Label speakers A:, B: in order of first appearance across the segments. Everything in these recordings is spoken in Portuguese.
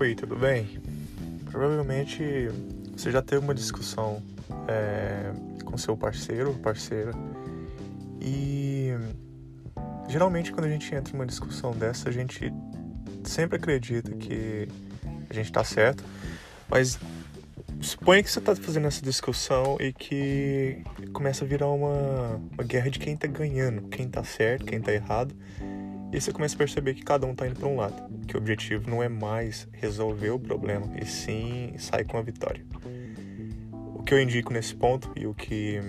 A: Oi, tudo bem? Provavelmente você já teve uma discussão é, com seu parceiro ou parceira e geralmente quando a gente entra numa discussão dessa a gente sempre acredita que a gente está certo, mas suponha que você está fazendo essa discussão e que começa a virar uma, uma guerra de quem está ganhando, quem está certo, quem está errado. E você começa a perceber que cada um está indo para um lado, que o objetivo não é mais resolver o problema, e sim sair com a vitória. O que eu indico nesse ponto e o que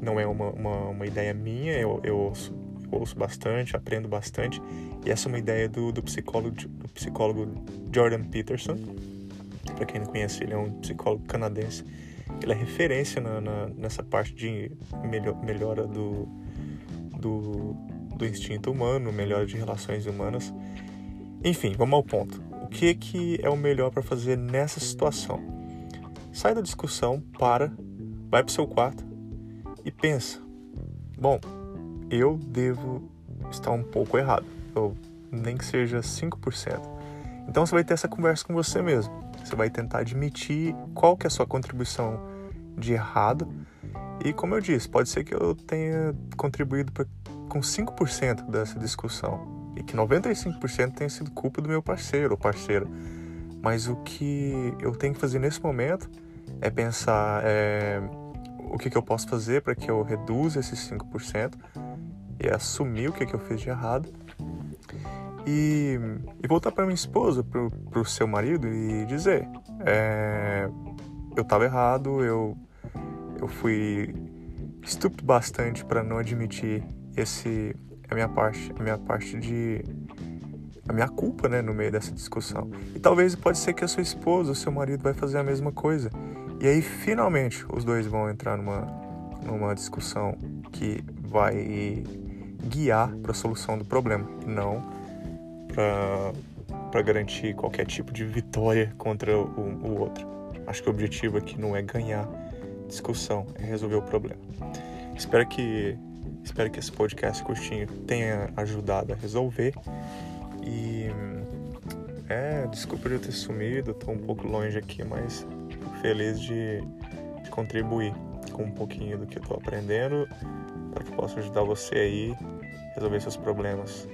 A: não é uma, uma, uma ideia minha, eu, eu, ouço, eu, ouço, bastante, aprendo bastante, e essa é uma ideia do, do, psicólogo, do psicólogo Jordan Peterson. Para quem não conhece, ele é um psicólogo canadense. Ele é referência na, na, nessa parte de melhor, melhora do, do do instinto humano, melhora de relações humanas. Enfim, vamos ao ponto. O que, que é o melhor para fazer nessa situação? Sai da discussão, para, vai para o seu quarto e pensa: bom, eu devo estar um pouco errado, ou nem que seja 5%. Então você vai ter essa conversa com você mesmo. Você vai tentar admitir qual que é a sua contribuição de errado. E como eu disse, pode ser que eu tenha contribuído para com 5% dessa discussão e que 95% tenha sido culpa do meu parceiro ou parceira. Mas o que eu tenho que fazer nesse momento é pensar é, o que, que eu posso fazer para que eu reduza esses 5% e assumir o que, que eu fiz de errado e, e voltar para minha esposa, para o seu marido e dizer: é, eu estava errado, eu, eu fui estúpido bastante para não admitir esse a minha parte, a minha parte de a minha culpa, né, no meio dessa discussão. E talvez pode ser que a sua esposa, o seu marido vai fazer a mesma coisa. E aí finalmente os dois vão entrar numa numa discussão que vai guiar para a solução do problema e não para para garantir qualquer tipo de vitória contra o, o outro. Acho que o objetivo aqui não é ganhar discussão, é resolver o problema. Espero que Espero que esse podcast curtinho tenha ajudado a resolver. E é, desculpa eu ter sumido, estou um pouco longe aqui, mas feliz de, de contribuir com um pouquinho do que eu estou aprendendo para que possa ajudar você aí a resolver seus problemas